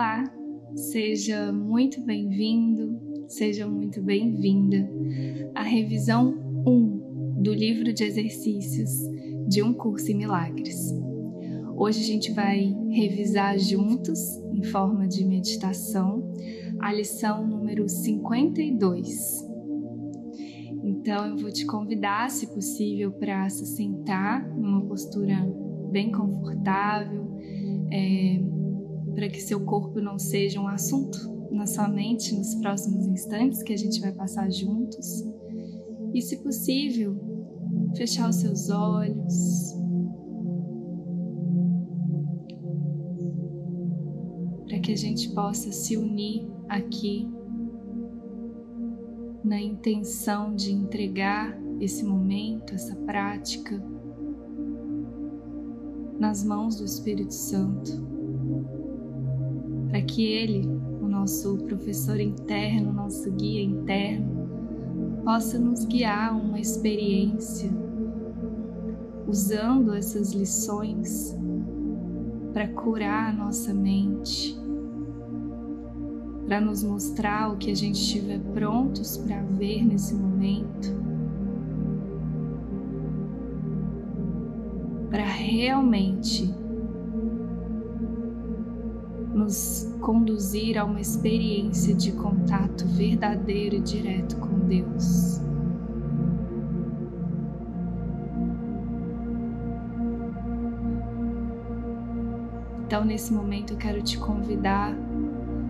Olá, seja muito bem-vindo, seja muito bem-vinda à revisão 1 do livro de exercícios de um curso em milagres. Hoje a gente vai revisar juntos, em forma de meditação, a lição número 52. Então eu vou te convidar, se possível, para se sentar numa postura bem confortável. É, para que seu corpo não seja um assunto na sua mente nos próximos instantes que a gente vai passar juntos. E, se possível, fechar os seus olhos. Para que a gente possa se unir aqui na intenção de entregar esse momento, essa prática, nas mãos do Espírito Santo para que Ele, o nosso professor interno, nosso guia interno, possa nos guiar uma experiência usando essas lições para curar a nossa mente, para nos mostrar o que a gente estiver prontos para ver nesse momento, para realmente nos conduzir a uma experiência de contato verdadeiro e direto com Deus. Então, nesse momento, eu quero te convidar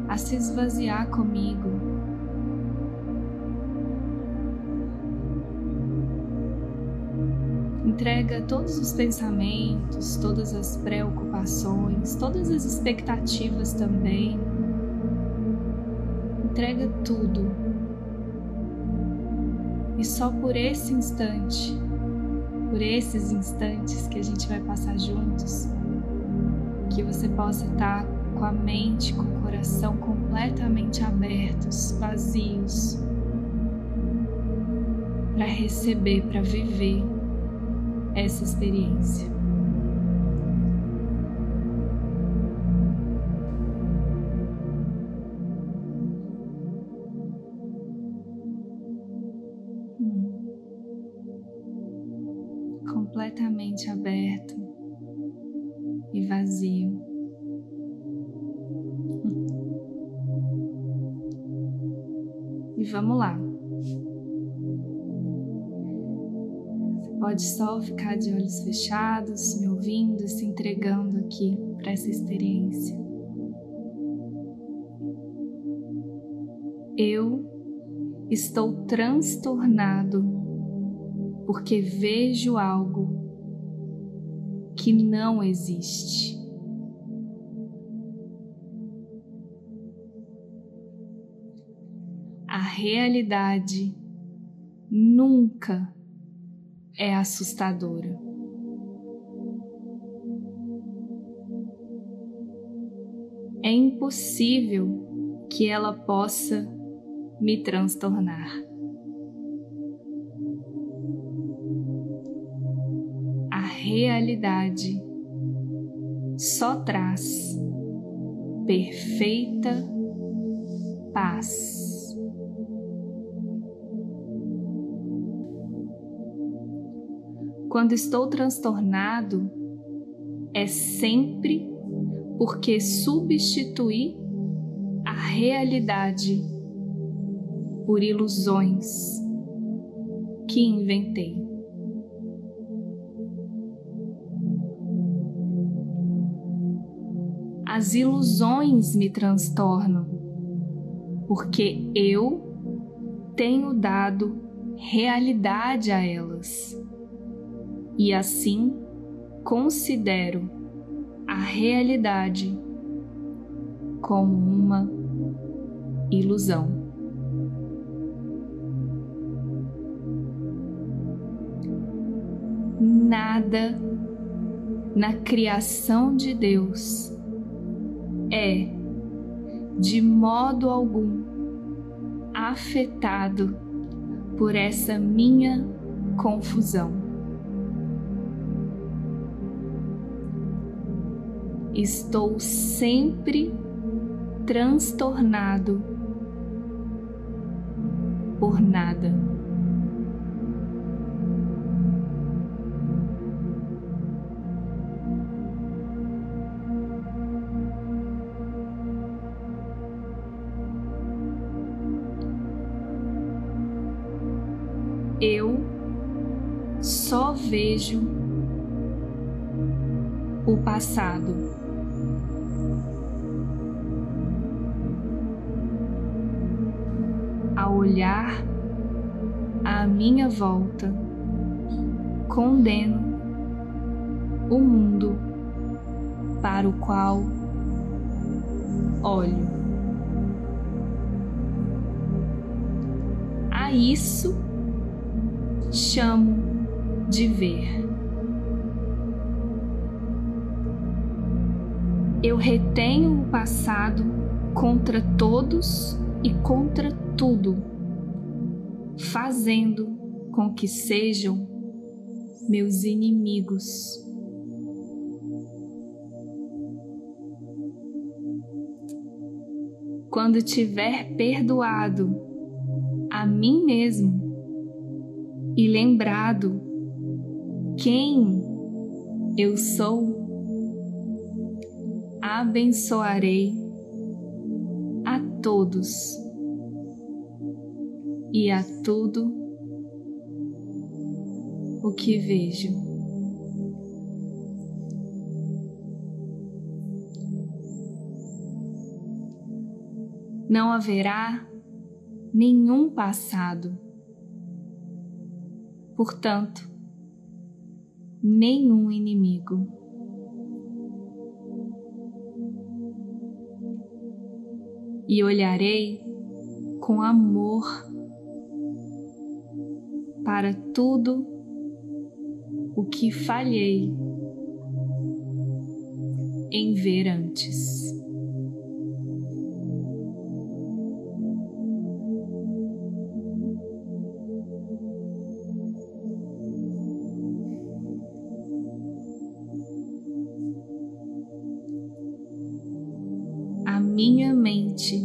a se esvaziar comigo Entrega todos os pensamentos, todas as preocupações, todas as expectativas também. Entrega tudo. E só por esse instante, por esses instantes que a gente vai passar juntos, que você possa estar com a mente, com o coração completamente abertos, vazios, para receber, para viver essa experiência. Hum. Completamente aberto e vazio. Hum. E vamos lá. Pode só ficar de olhos fechados, me ouvindo, se entregando aqui para essa experiência. Eu estou transtornado porque vejo algo que não existe. A realidade nunca é assustadora. É impossível que ela possa me transtornar. A realidade só traz perfeita paz. Quando estou transtornado, é sempre porque substituí a realidade por ilusões que inventei. As ilusões me transtornam porque eu tenho dado realidade a elas e assim considero a realidade como uma ilusão. Nada na criação de Deus é, de modo algum, afetado por essa minha confusão. Estou sempre transtornado por nada. Eu só vejo o passado. Minha volta, condeno o mundo para o qual olho. A isso chamo de ver. Eu retenho o passado contra todos e contra tudo, fazendo com que sejam meus inimigos. Quando tiver perdoado a mim mesmo e lembrado quem eu sou, abençoarei a todos e a tudo o que vejo. Não haverá nenhum passado. Portanto, nenhum inimigo. E olharei com amor para tudo o que falhei em ver antes. minha mente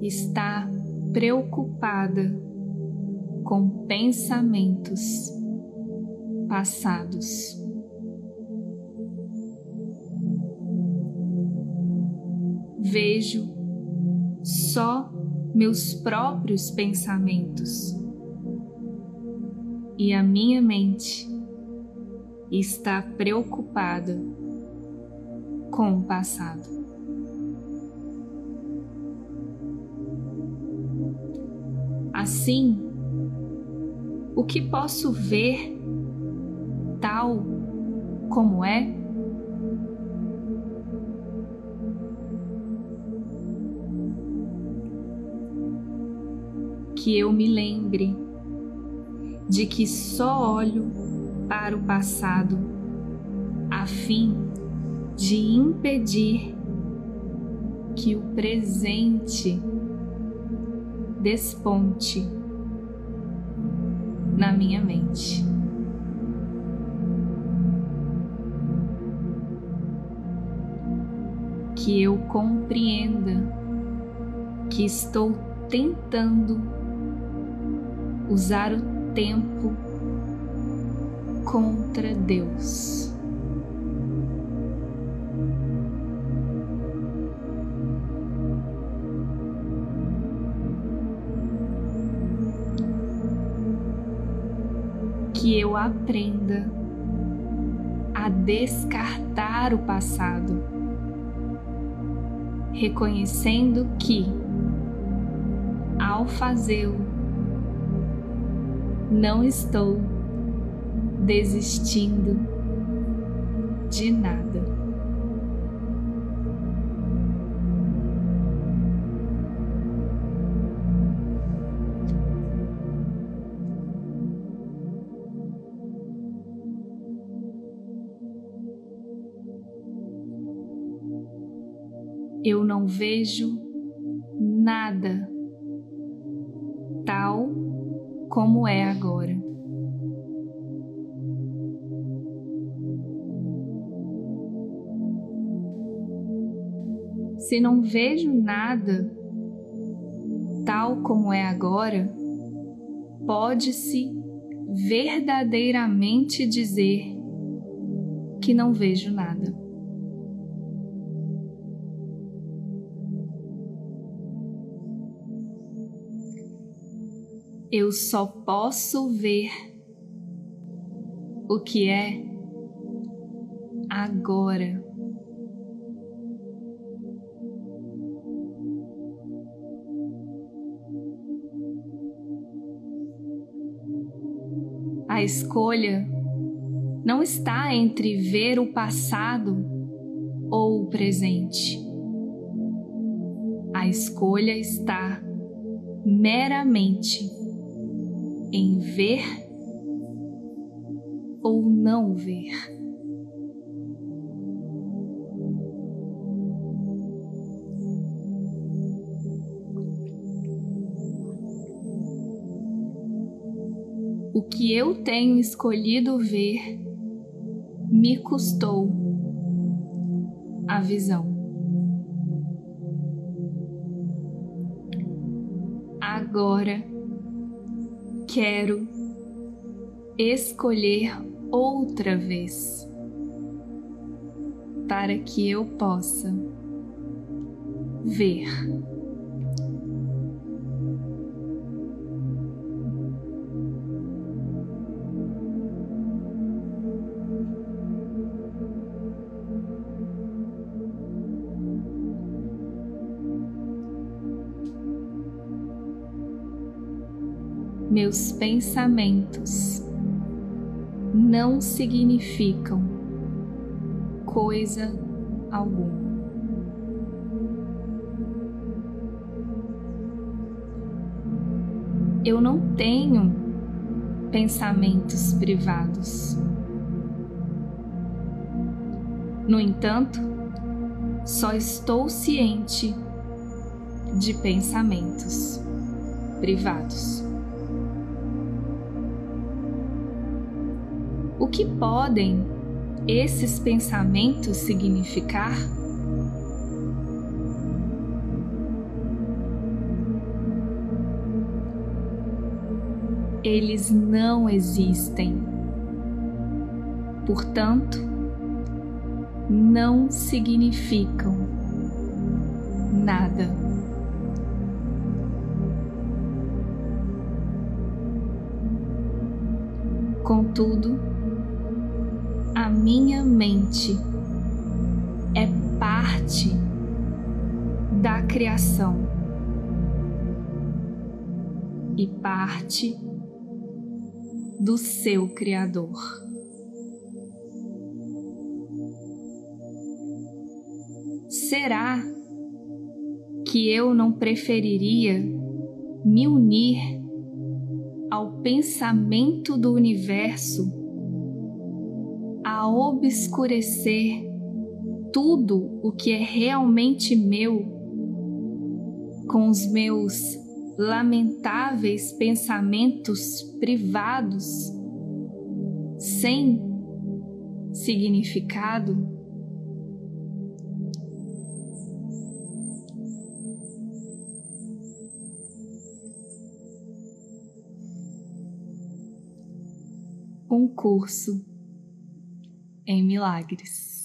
está preocupada pensamentos passados. Vejo só meus próprios pensamentos e a minha mente está preocupada com o passado. Assim, o que posso ver tal como é? Que eu me lembre de que só olho para o passado a fim de impedir que o presente desponte na minha mente. Que eu compreenda que estou tentando usar o tempo contra Deus. Que eu aprenda a descartar o passado, reconhecendo que, ao fazê-lo, não estou desistindo de nada. Eu não vejo nada tal como é agora. Se não vejo nada tal como é agora, pode-se verdadeiramente dizer que não vejo nada. Eu só posso ver o que é agora. A escolha não está entre ver o passado ou o presente. A escolha está meramente em ver ou não ver. O que eu tenho escolhido ver me custou a visão. Quero escolher outra vez para que eu possa ver. Meus pensamentos não significam coisa alguma. Eu não tenho pensamentos privados. No entanto, só estou ciente de pensamentos privados. O que podem esses pensamentos significar? Eles não existem. Portanto, não significam nada. Contudo, a minha mente é parte da criação e parte do seu Criador. Será que eu não preferiria me unir ao pensamento do universo a obscurecer tudo o que é realmente meu com os meus lamentáveis pensamentos privados sem significado? Um curso em milagres.